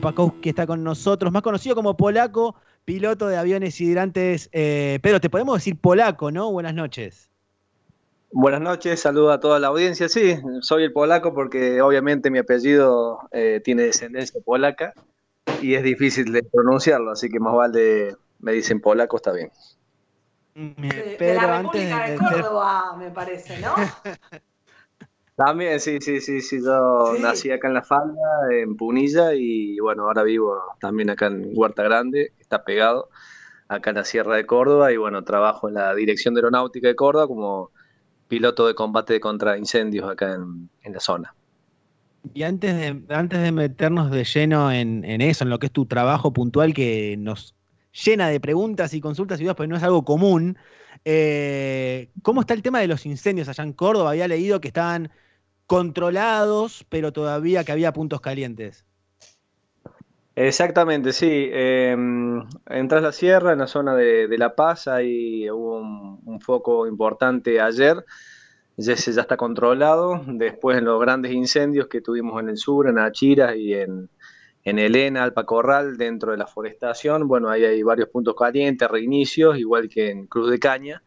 Pedro Pakowski está con nosotros, más conocido como Polaco, piloto de aviones hidrantes. Eh, Pedro, te podemos decir polaco, ¿no? Buenas noches. Buenas noches, saludo a toda la audiencia. Sí, soy el polaco porque obviamente mi apellido eh, tiene descendencia polaca y es difícil de pronunciarlo, así que más vale me dicen polaco, está bien. De, Pedro, la República de, Córdoba, me parece, ¿no? También, sí, sí, sí, sí. Yo nací acá en La Falda, en Punilla, y bueno, ahora vivo también acá en Huerta Grande, está pegado, acá en la Sierra de Córdoba, y bueno, trabajo en la Dirección de Aeronáutica de Córdoba como piloto de combate contra incendios acá en, la zona. Y antes de, antes de meternos de lleno en, eso, en lo que es tu trabajo puntual, que nos llena de preguntas y consultas y dudas, pues no es algo común, eh, ¿cómo está el tema de los incendios allá en Córdoba? Había leído que estaban controlados, pero todavía que había puntos calientes. Exactamente, sí. Eh, entras la sierra, en la zona de, La Paz, ahí hubo un, foco importante ayer. Ya, ya está controlado. Después en los grandes incendios que tuvimos en el sur, en Achiras y en, en Elena, Alpacorral, dentro de la forestación, bueno, ahí hay varios puntos calientes, reinicios, igual que en Cruz de Caña.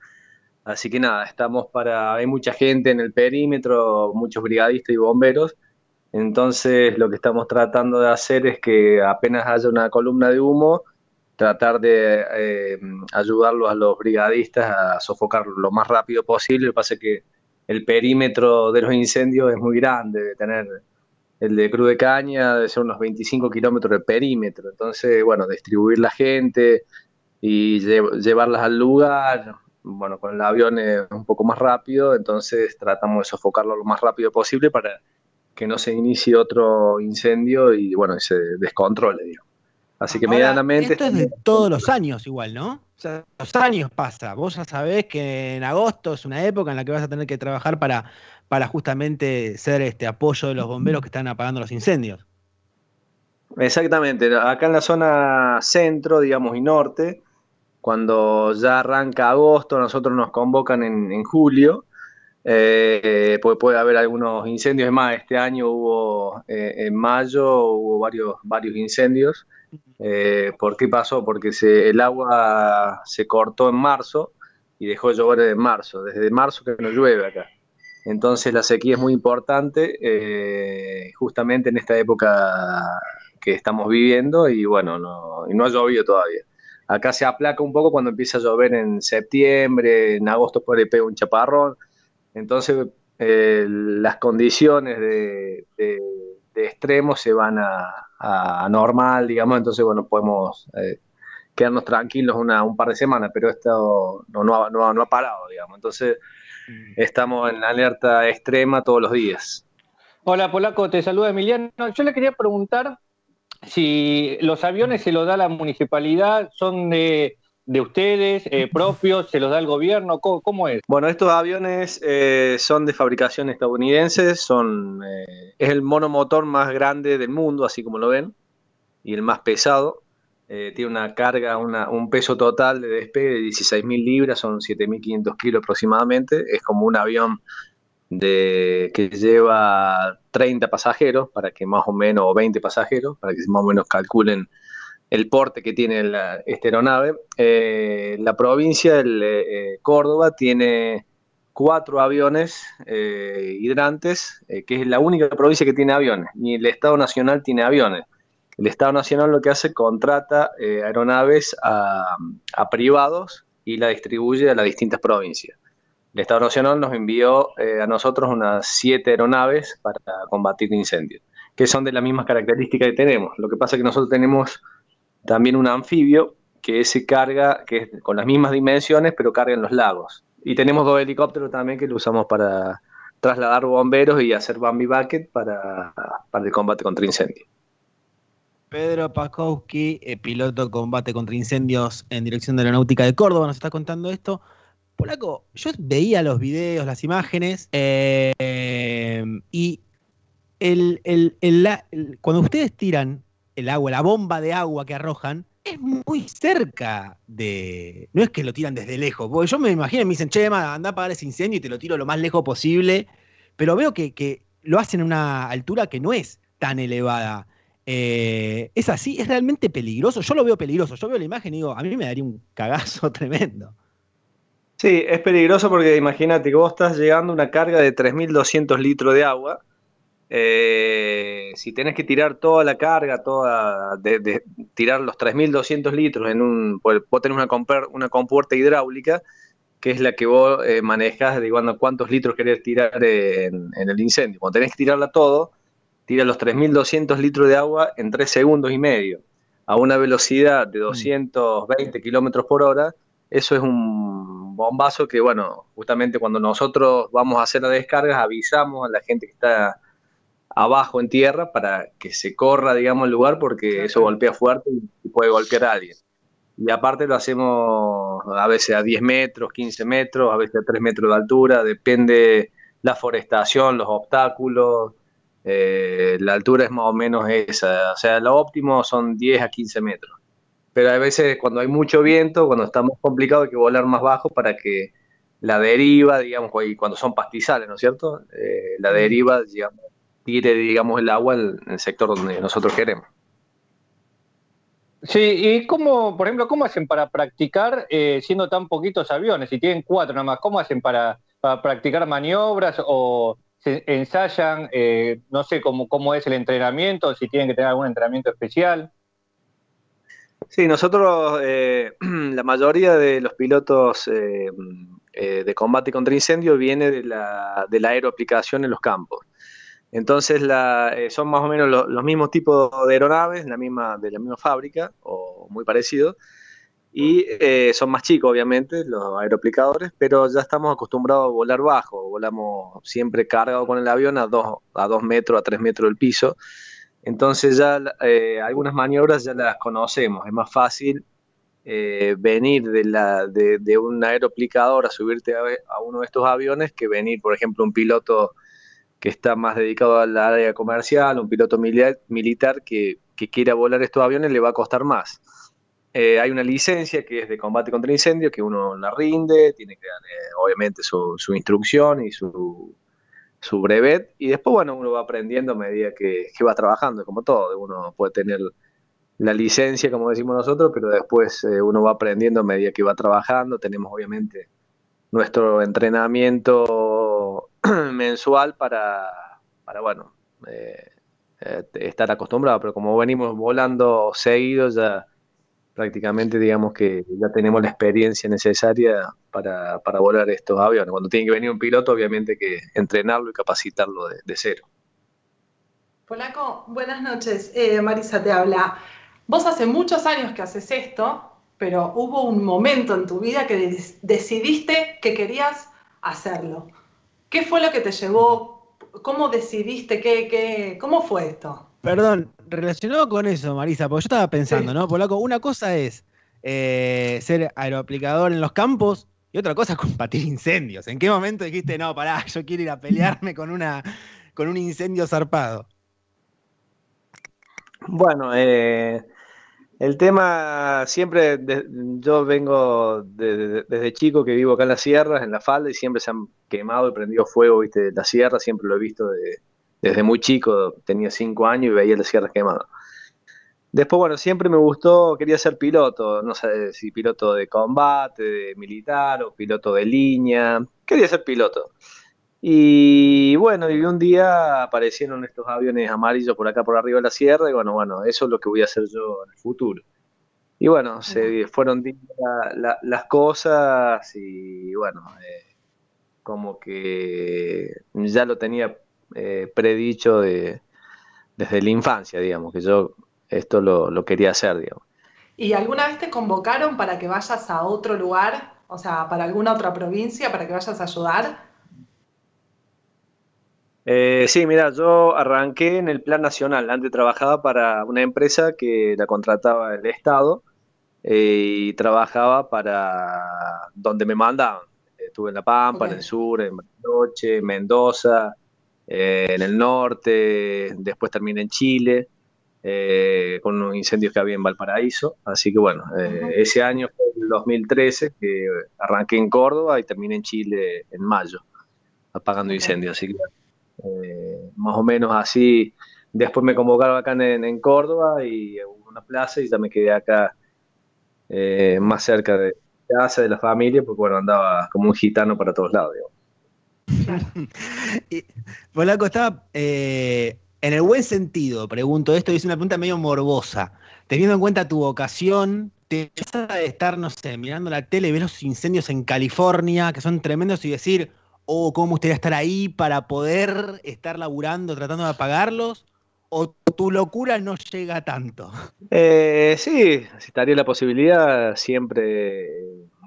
Así que nada, estamos para, hay mucha gente en el perímetro, muchos brigadistas y bomberos, entonces lo que estamos tratando de hacer es que apenas haya una columna de humo, tratar de eh, ayudarlos a los brigadistas a sofocar lo más rápido posible. Lo que pasa es que el perímetro de los incendios es muy grande, de tener el de Cruz de Caña debe ser unos 25 kilómetros de perímetro. Entonces, bueno, distribuir la gente y llevarlas al lugar, bueno, con el avión es un poco más rápido, entonces tratamos de sofocarlo lo más rápido posible para que no se inicie otro incendio y bueno, se descontrole, digo. Así que medianamente... Esto es de todos los años igual, ¿no? O sea, los años pasa. Vos ya sabés que en agosto es una época en la que vas a tener que trabajar para, para justamente ser este apoyo de los bomberos que están apagando los incendios. Exactamente. Acá en la zona centro, digamos, y norte, cuando ya arranca agosto, nosotros nos convocan en, julio, eh, pues puede haber algunos incendios, es más, este año hubo, eh, en mayo hubo varios, varios incendios. Eh, ¿Por qué pasó? Porque el agua se cortó en marzo y dejó de llover en marzo, desde marzo que no llueve acá. Entonces la sequía es muy importante, justamente en esta época que estamos viviendo y bueno, no, y no ha llovido todavía. Acá se aplaca un poco cuando empieza a llover en septiembre, en agosto puede pegar un chaparrón. Entonces eh, las condiciones de, extremo se van a, normal, digamos, entonces bueno, podemos eh, quedarnos tranquilos una, un par de semanas, pero esto no, no, no, no ha parado, digamos. Entonces mm. estamos en alerta extrema todos los días. Hola Polaco, te saluda Emiliano. Yo le quería preguntar si los aviones se los da la municipalidad, son de, ustedes, eh, propios, se los da el gobierno, ¿cómo, es? Bueno, estos aviones eh, son de fabricación estadounidense, son, eh, es el monomotor más grande del mundo, así como lo ven, y el más pesado. tiene una carga, un peso total de despegue de 16.000 libras, son 7.500 kilos aproximadamente. Es como un avión de, que lleva 30 pasajeros, para que más o menos, o 20 pasajeros, para que más o menos calculen el porte que tiene la, esta aeronave. Eh, la provincia de eh, Córdoba tiene cuatro aviones eh, hidrantes, que es la única provincia que tiene aviones, ni el Estado Nacional tiene aviones. El Estado Nacional lo que hace contrata aeronaves a, a privados y la distribuye a las distintas provincias. El Estado Nacional nos envió eh, a nosotros unas siete aeronaves para combatir incendios, que son de las mismas características que tenemos. Lo que pasa es que nosotros tenemos también un anfibio que se carga, que es con las mismas dimensiones, pero carga en los lagos. Y tenemos dos helicópteros también que lo usamos para trasladar bomberos y hacer Bambi Bucket para, el combate contra incendios. Pedro Pakowski, eh, piloto de combate contra incendios en dirección de Aeronáutica de Córdoba, nos está contando esto. Polaco, yo veía los videos, las imágenes, eh, y cuando ustedes tiran el agua, la bomba de agua que arrojan, es muy cerca de. No es que lo tiran desde lejos. Porque yo me imagino, me dicen, che, anda a apagar ese incendio y te lo tiro lo más lejos posible. Pero veo que, lo hacen a una altura que no es tan elevada. Eh, es así, es realmente peligroso. Yo lo veo peligroso. Yo veo la imagen y digo, a mí me daría un cagazo tremendo. Sí, es peligroso porque imagínate que vos estás llegando a una carga de 3.200 litros de agua. Eh, si tenés que tirar toda la carga, toda de, tirar los 3.200 litros en un... Pues, vos tenés una, una compuerta hidráulica que es la que vos eh, manejas de cuántos litros querés tirar en, en, el incendio. Cuando tenés que tirarla todo, tira los 3.200 litros de agua en 3 segundos y medio, a una velocidad de 220 mm. kilómetros por hora. Eso es un bombazo que, bueno, justamente cuando nosotros vamos a hacer las descargas, avisamos a la gente que está abajo en tierra para que se corra, digamos, el lugar, porque eso golpea fuerte y puede golpear a alguien. Y aparte lo hacemos a veces a 10 metros, 15 metros, a veces a 3 metros de altura, depende la forestación, los obstáculos, eh, la altura es más o menos esa, o sea, lo óptimo son 10 a 15 metros. Pero a veces cuando hay mucho viento, cuando está más complicado hay que volar más bajo para que la deriva, digamos, cuando son pastizales, ¿no es cierto? Eh, la deriva, digamos, tire, digamos, el agua en el sector donde nosotros queremos. Sí, y cómo, por ejemplo, ¿cómo hacen para practicar eh, siendo tan poquitos aviones? Si tienen cuatro nada más, ¿cómo hacen para, practicar maniobras o se ensayan? Eh, no sé cómo, cómo es el entrenamiento, si tienen que tener algún entrenamiento especial. Sí, nosotros, eh, la mayoría de los pilotos de combate contra incendio viene de la, de la aeroaplicación en los campos. Entonces eh, son más o menos los mismos tipos de aeronaves, de la misma fábrica, o muy parecidos, y eh, son más chicos, obviamente, los aeroplicadores, pero ya estamos acostumbrados a volar bajo, volamos siempre cargado con el avión a dos, a dos metros, a tres metros del piso, entonces ya eh, algunas maniobras ya las conocemos, es más fácil venir de, la, de, un aeroplicador a subirte a, uno de estos aviones que venir, por ejemplo, un piloto que está más dedicado al área comercial, un piloto militar que, quiera volar estos aviones le va a costar más. Eh, hay una licencia que es de combate contra incendio, que uno la rinde, tiene que dar obviamente su, instrucción y su, su, brevet, y después, bueno, uno va aprendiendo a medida que, va trabajando, como todo, uno puede tener la licencia, como decimos nosotros, pero después eh, uno va aprendiendo a medida que va trabajando, tenemos obviamente nuestro entrenamiento mensual para, para bueno, eh, eh, estar acostumbrado, pero como venimos volando seguido, ya prácticamente digamos que ya tenemos la experiencia necesaria para, volar estos aviones. Cuando tiene que venir un piloto, obviamente hay que entrenarlo y capacitarlo de, cero. Polaco, buenas noches. Eh, Marisa te habla. Vos hace muchos años que haces esto, pero hubo un momento en tu vida que decidiste que querías hacerlo. ¿Qué fue lo que te llevó? ¿Cómo decidiste? ¿Qué, qué, ¿Cómo fue esto? Perdón, relacionado con eso, Marisa, porque yo estaba pensando, ¿no? Polaco, una cosa es eh, ser aeroaplicador en los campos y otra cosa es combatir incendios. ¿En qué momento dijiste, no, pará, yo quiero ir a pelearme con, una, con un incendio zarpado? Bueno, eh, el tema siempre, yo vengo desde chico que vivo acá en las sierras, en la falda, y siempre se han quemado y prendido fuego, viste, la sierra, siempre lo he visto desde muy chico, tenía cinco años y veía las sierras quemadas. Después, bueno, siempre me gustó, quería ser piloto, no sé si piloto de combate, de militar o piloto de línea, quería ser piloto. Y bueno, y un día aparecieron estos aviones amarillos por acá por arriba de la sierra, y bueno, bueno, eso es lo que voy a hacer yo en el futuro. Y bueno, se fueron las cosas y bueno, eh, como que ya lo tenía eh, predicho de, desde la infancia, digamos, que yo esto lo, lo quería hacer, digamos. ¿Y alguna vez te convocaron para que vayas a otro lugar, o sea, para alguna otra provincia, para que vayas a ayudar? Eh, sí, mira, yo arranqué en el plan nacional. Antes trabajaba para una empresa que la contrataba el Estado eh, y trabajaba para donde me mandaban. Estuve en La Pampa, en el sur, en Bariloche, en Mendoza, eh, en el norte, después terminé en Chile, con unos incendios que había en Valparaíso. Así que bueno, ese año fue el 2013 que arranqué en Córdoba y terminé en Chile en mayo, apagando incendios. Así que eh, más o menos así después me convocaron acá en, Córdoba y una plaza y ya me quedé acá eh, más cerca de casa, de la familia, porque bueno, andaba como un gitano para todos lados. y, Polaco, estaba eh, en el buen sentido, pregunto esto, y es una pregunta medio morbosa. Teniendo en cuenta tu vocación, te a estar, no sé, mirando la tele, ves los incendios en California, que son tremendos, y decir, oh, ¿cómo me gustaría estar ahí para poder estar laburando, tratando de apagarlos? ¿O tu locura no llega tanto? Eh, sí, si estaría la posibilidad, siempre,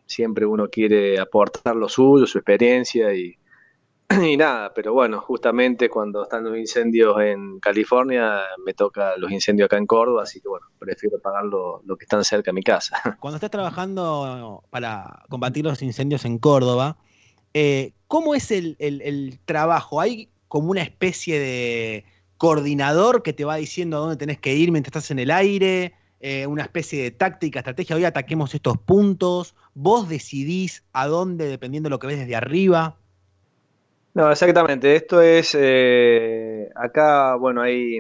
siempre uno quiere aportar lo suyo, su experiencia y, y nada, pero bueno, justamente cuando están los incendios en California, me toca los incendios acá en Córdoba, así que bueno, prefiero pagar lo, que están cerca de mi casa. Cuando estás trabajando para combatir los incendios en Córdoba, eh, ¿cómo es el, trabajo? ¿Hay como una especie de coordinador que te va diciendo a dónde tenés que ir mientras estás en el aire? Eh, una especie de táctica, estrategia, hoy ataquemos estos puntos, vos decidís a dónde dependiendo de lo que ves desde arriba. No, exactamente. Esto es, eh, acá, bueno, hay,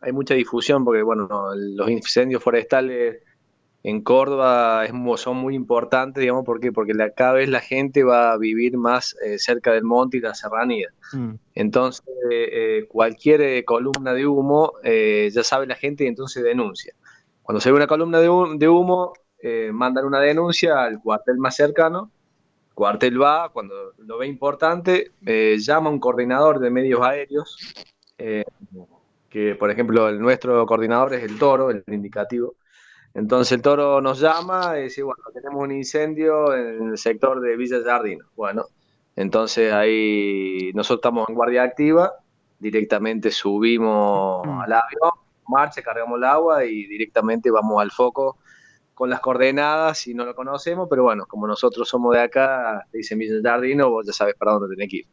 hay mucha difusión porque, bueno, los incendios forestales en Córdoba es, son muy importantes, digamos, ¿por qué? Porque cada vez la gente va a vivir más eh, cerca del monte y la serranía. Mm. Entonces, eh, cualquier columna de humo, ya sabe la gente y entonces denuncia. Cuando se ve una columna de humo, de humo mandan una denuncia al cuartel más cercano Cuartel va, cuando lo ve importante, eh, llama a un coordinador de medios aéreos, eh, que por ejemplo el nuestro coordinador es el toro, el indicativo. Entonces el toro nos llama y dice, bueno, tenemos un incendio en el sector de Villa Jardino. Bueno, entonces ahí nosotros estamos en guardia activa, directamente subimos al avión, marcha, cargamos el agua y directamente vamos al foco con las coordenadas y no lo conocemos, pero bueno, como nosotros somos de acá, te dicen Villa Jardino, vos ya sabes para dónde tenés que ir.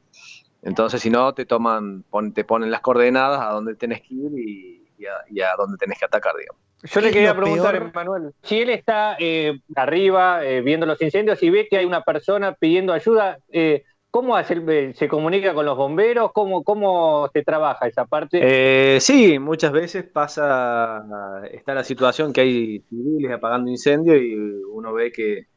Entonces, si no, te toman, te ponen las coordenadas a dónde tenés que ir y, a, dónde tenés que atacar, digamos. Yo le quería preguntar, Manuel, si él está eh, arriba eh, viendo los incendios y ve que hay una persona pidiendo ayuda, eh, ¿Cómo hace, se comunica con los bomberos? ¿Cómo, cómo se trabaja esa parte? Eh, sí, muchas veces pasa, está la situación que hay civiles apagando incendios y uno ve que,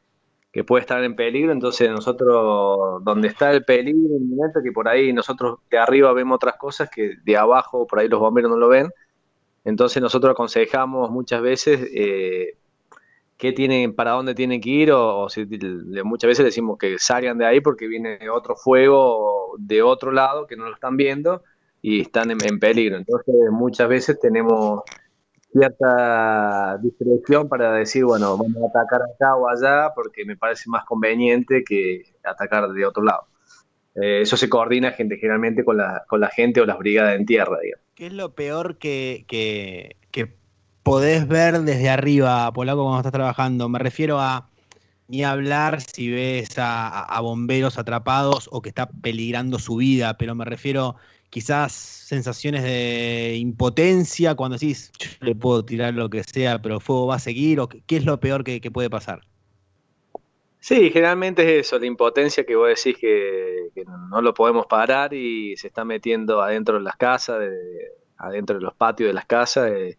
puede estar en peligro, entonces nosotros, donde está el peligro que por ahí nosotros de arriba vemos otras cosas que de abajo por ahí los bomberos no lo ven, entonces nosotros aconsejamos muchas veces eh, qué tienen, para dónde tienen que ir, o, si, muchas veces decimos que salgan de ahí porque viene otro fuego de otro lado que no lo están viendo y están en, peligro. Entonces muchas veces tenemos cierta discreción para decir, bueno, vamos a atacar acá o allá porque me parece más conveniente que atacar de otro lado. Eh, eso se coordina gente, generalmente con la, con la gente o las brigadas en tierra. ¿Qué es lo peor que, que podés ver desde arriba, Polaco, cuando estás trabajando. Me refiero a ni hablar si ves a, bomberos atrapados o que está peligrando su vida, pero me refiero quizás sensaciones de impotencia cuando decís, yo le puedo tirar lo que sea, pero el fuego va a seguir, o qué es lo peor que, puede pasar. Sí, generalmente es eso, la impotencia que vos decís que, no lo podemos parar y se está metiendo adentro de las casas, adentro de los patios de las casas. Eh,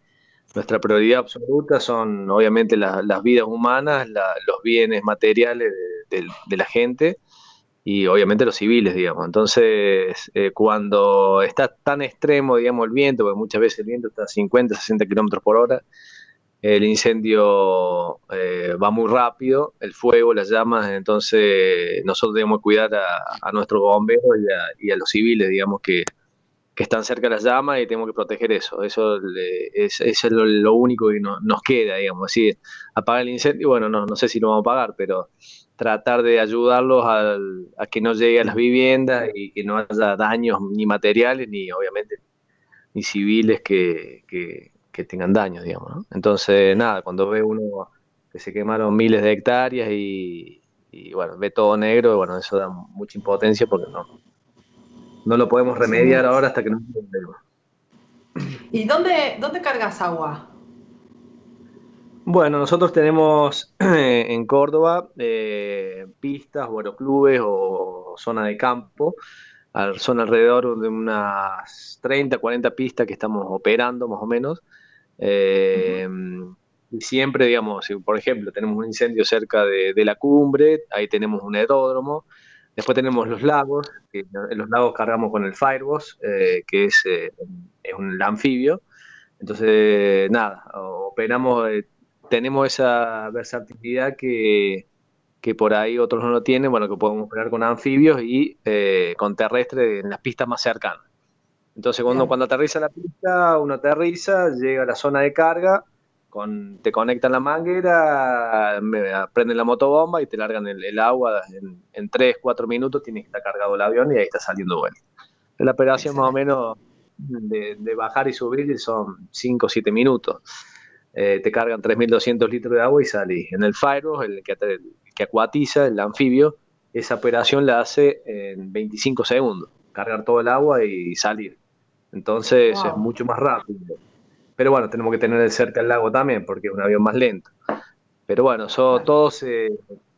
nuestra prioridad absoluta son obviamente las vidas humanas, los bienes materiales de, la gente y obviamente los civiles, digamos. Entonces, eh, cuando está tan extremo, digamos, el viento, porque muchas veces el viento está a 50, 60 kilómetros por hora, el incendio eh, va muy rápido, el fuego, las llamas, entonces nosotros debemos cuidar a, nuestros bomberos y a los civiles, digamos, que, que están cerca de las llamas y tenemos que proteger eso. Eso es, lo, único que nos queda, digamos. Así, apagar el incendio, bueno, no, no sé si lo vamos a apagar, pero tratar de ayudarlos a que no llegue a las viviendas y que no haya daños ni materiales ni obviamente ni civiles que, tengan daños, digamos. Entonces, nada, cuando ve uno que se quemaron miles de hectáreas y, y bueno, ve todo negro, bueno, eso da mucha impotencia porque no, no lo podemos remediar ahora hasta que no ¿Y dónde, dónde cargas agua? Bueno, nosotros tenemos en Córdoba eh, pistas, bueno, clubes o zona de campo son alrededor de unas 30, 40 pistas que estamos operando más o menos. Eh, y siempre, digamos, si por ejemplo tenemos un incendio cerca de, la cumbre, ahí tenemos un aeródromo. Después tenemos los lagos, que en los lagos cargamos con el Fireboss, eh, que es, eh, es, un anfibio. Entonces, nada, operamos, tenemos esa versatilidad que, que por ahí otros no lo tienen, bueno, que podemos operar con anfibios y eh, con terrestre en las pistas más cercanas. Entonces, cuando, cuando aterriza la pista, uno aterriza, llega a la zona de carga, con, te conectan la manguera, prenden la motobomba y te largan el, agua. En, en 3, 4 minutos tienes que estar cargado el avión y ahí está saliendo vuelta. La operación más o menos de, de, bajar y subir son 5 o 7 minutos. Eh, te cargan 3.200 litros de agua y salís. En el Firewall, el que, que acuatiza, el anfibio, esa operación la hace en 25 segundos, cargar todo el agua y salir. Entonces es mucho más rápido. Pero bueno, tenemos que tener cerca el lago también porque es un avión más lento. Pero bueno, son todos eh,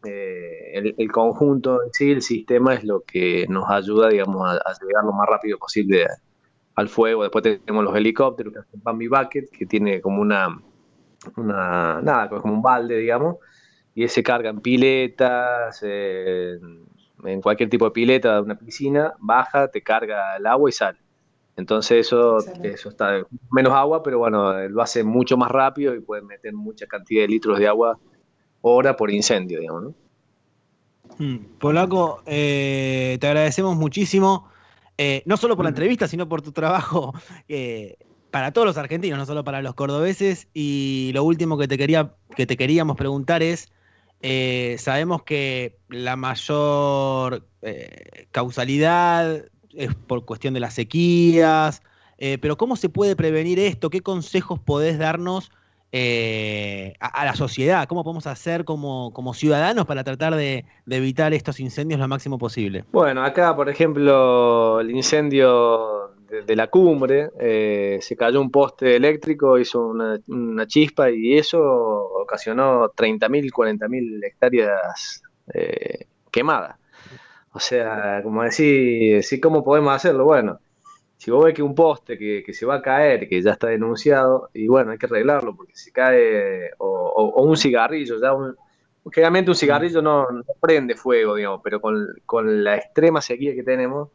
eh, el, conjunto en sí, el sistema es lo que nos ayuda, digamos, a, llegar lo más rápido posible al fuego. Después tenemos los helicópteros, que hacen Bambi Bucket, que tiene como una, una nada, como un balde, digamos, y ese carga en piletas, en cualquier tipo de pileta de una piscina, baja, te carga el agua y sale. Entonces eso, eso está menos agua, pero bueno, lo hace mucho más rápido y puede meter mucha cantidad de litros de agua hora por incendio, digamos, ¿no? Mm, Polaco, eh, te agradecemos muchísimo, eh, no solo por la mm. entrevista, sino por tu trabajo eh, para todos los argentinos, no solo para los cordobeses. Y lo último que te, quería, que te queríamos preguntar es, eh, sabemos que la mayor eh, causalidad es por cuestión de las sequías, eh, pero ¿cómo se puede prevenir esto? ¿Qué consejos podés darnos a, la sociedad? ¿Cómo podemos hacer como, como ciudadanos para tratar de, evitar estos incendios lo máximo posible? Bueno, acá, por ejemplo, el incendio de, la cumbre, eh, se cayó un poste eléctrico, hizo una, chispa y eso ocasionó 30.000, 40.000 hectáreas eh, quemadas. O sea, como decir, ¿cómo podemos hacerlo? Bueno, si vos ves que un poste que, se va a caer, que ya está denunciado, y bueno, hay que arreglarlo, porque si cae, o, un cigarrillo, ya un, generalmente un cigarrillo no, prende fuego, digamos, pero con, con la extrema sequía que tenemos,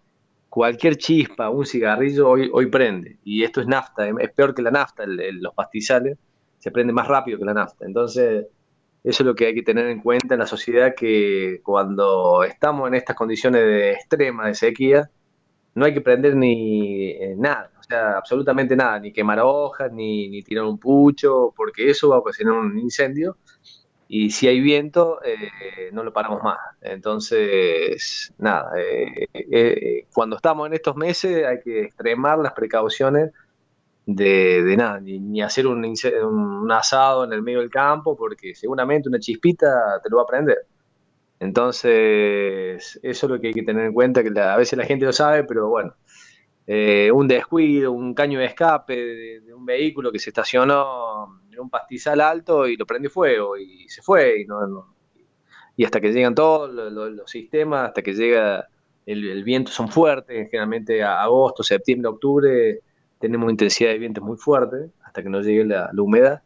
cualquier chispa, un cigarrillo, hoy, hoy prende. Y esto es nafta, es peor que la nafta, los pastizales, se prende más rápido que la nafta. Entonces, eso es lo que hay que tener en cuenta en la sociedad, que cuando estamos en estas condiciones de extrema, de sequía, no hay que prender ni eh, nada, o sea, absolutamente nada, ni quemar hojas, ni, ni tirar un pucho, porque eso va a ocasionar un incendio y si hay viento, eh, no lo paramos más. Entonces, nada, eh, cuando estamos en estos meses hay que extremar las precauciones de, nada, ni, hacer un, un, asado en el medio del campo, porque seguramente una chispita te lo va a prender. Entonces, eso es lo que hay que tener en cuenta, que a veces la gente lo sabe, pero bueno, un descuido, un caño de escape de un vehículo que se estacionó un pastizal alto y lo prende fuego y se fue. Y, no, y hasta que llegan todos los, sistemas, hasta que llega el, viento son fuertes, generalmente agosto, septiembre, octubre tenemos intensidad de viento muy fuerte hasta que nos llegue la, humedad.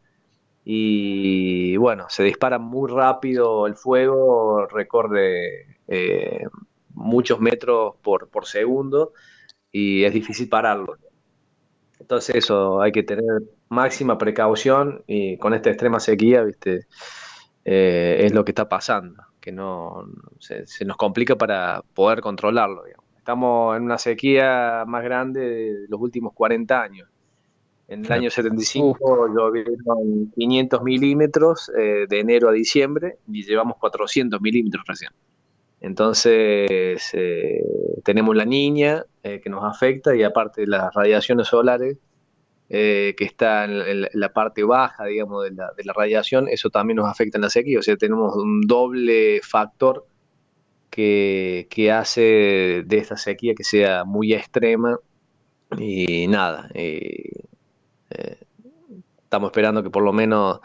Y bueno, se dispara muy rápido el fuego, recorre eh, muchos metros por, por segundo y es difícil pararlo. Entonces eso, hay que tener máxima precaución y con esta extrema sequía, viste, eh, es lo que está pasando, que no se, nos complica para poder controlarlo. Estamos en una sequía más grande de los últimos 40 años. En el año 75 llovieron 500 milímetros eh, de enero a diciembre y llevamos 400 milímetros recién. Entonces eh, tenemos la niña que nos afecta y aparte las radiaciones solares eh, que está en, la parte baja, digamos, de la, de la, radiación, eso también nos afecta en la sequía. O sea, tenemos un doble factor que, que hace de esta sequía que sea muy extrema. Y nada, eh, eh, estamos esperando que por lo menos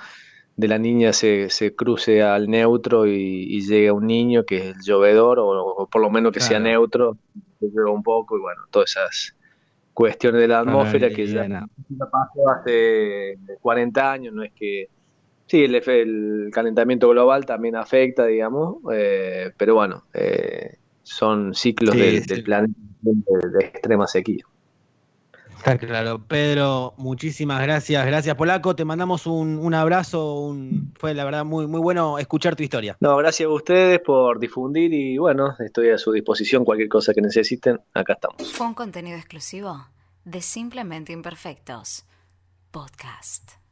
de la niña se, se cruce al neutro y, llegue a un niño que es el llovedor, o, por lo menos que sea neutro, llueva un poco y bueno, todas esas cuestiones de la atmósfera que ya, pasó hace 40 años, no es que... Sí, el, el calentamiento global también afecta, digamos, eh, pero bueno, eh, son ciclos del, planeta de extrema sequía. Está claro. Pedro, muchísimas gracias. Gracias, Polaco. Te mandamos un, abrazo. fue la verdad muy, muy bueno escuchar tu historia. No, gracias a ustedes por difundir y bueno, estoy a su disposición. Cualquier cosa que necesiten, acá estamos. Fue un contenido exclusivo de Simplemente Imperfectos. Podcast.